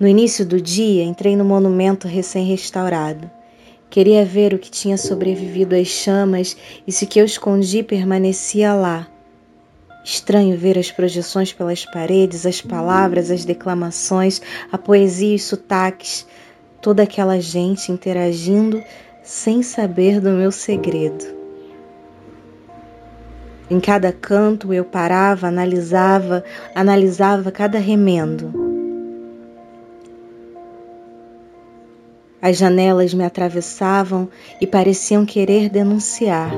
No início do dia, entrei no monumento recém-restaurado. Queria ver o que tinha sobrevivido às chamas e se o que eu escondi permanecia lá. Estranho ver as projeções pelas paredes, as palavras, as declamações, a poesia e os sotaques, toda aquela gente interagindo sem saber do meu segredo. Em cada canto eu parava, analisava, analisava cada remendo. As janelas me atravessavam e pareciam querer denunciar.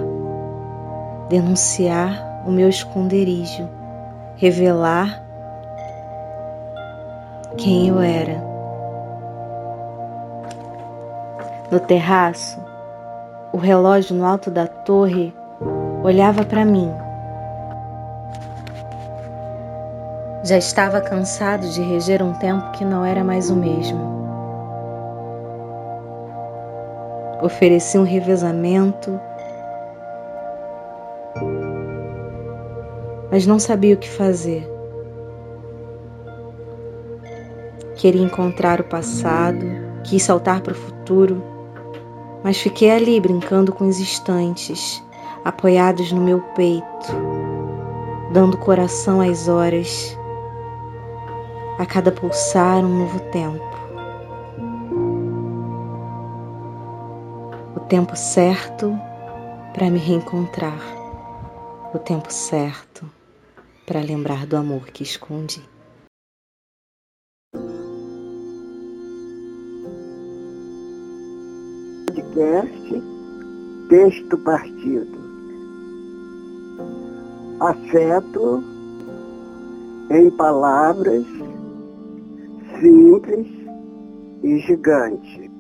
Denunciar o meu esconderijo, revelar quem eu era. No terraço, o relógio no alto da torre olhava para mim. Já estava cansado de reger um tempo que não era mais o mesmo. Ofereci um revezamento, mas não sabia o que fazer. Queria encontrar o passado, quis saltar para o futuro, mas fiquei ali brincando com os instantes, apoiados no meu peito, dando coração às horas, a cada pulsar um novo tempo. Tempo certo para me reencontrar, o tempo certo para lembrar do amor que escondi. Podcast Texto Partido Afeto em palavras simples e gigante.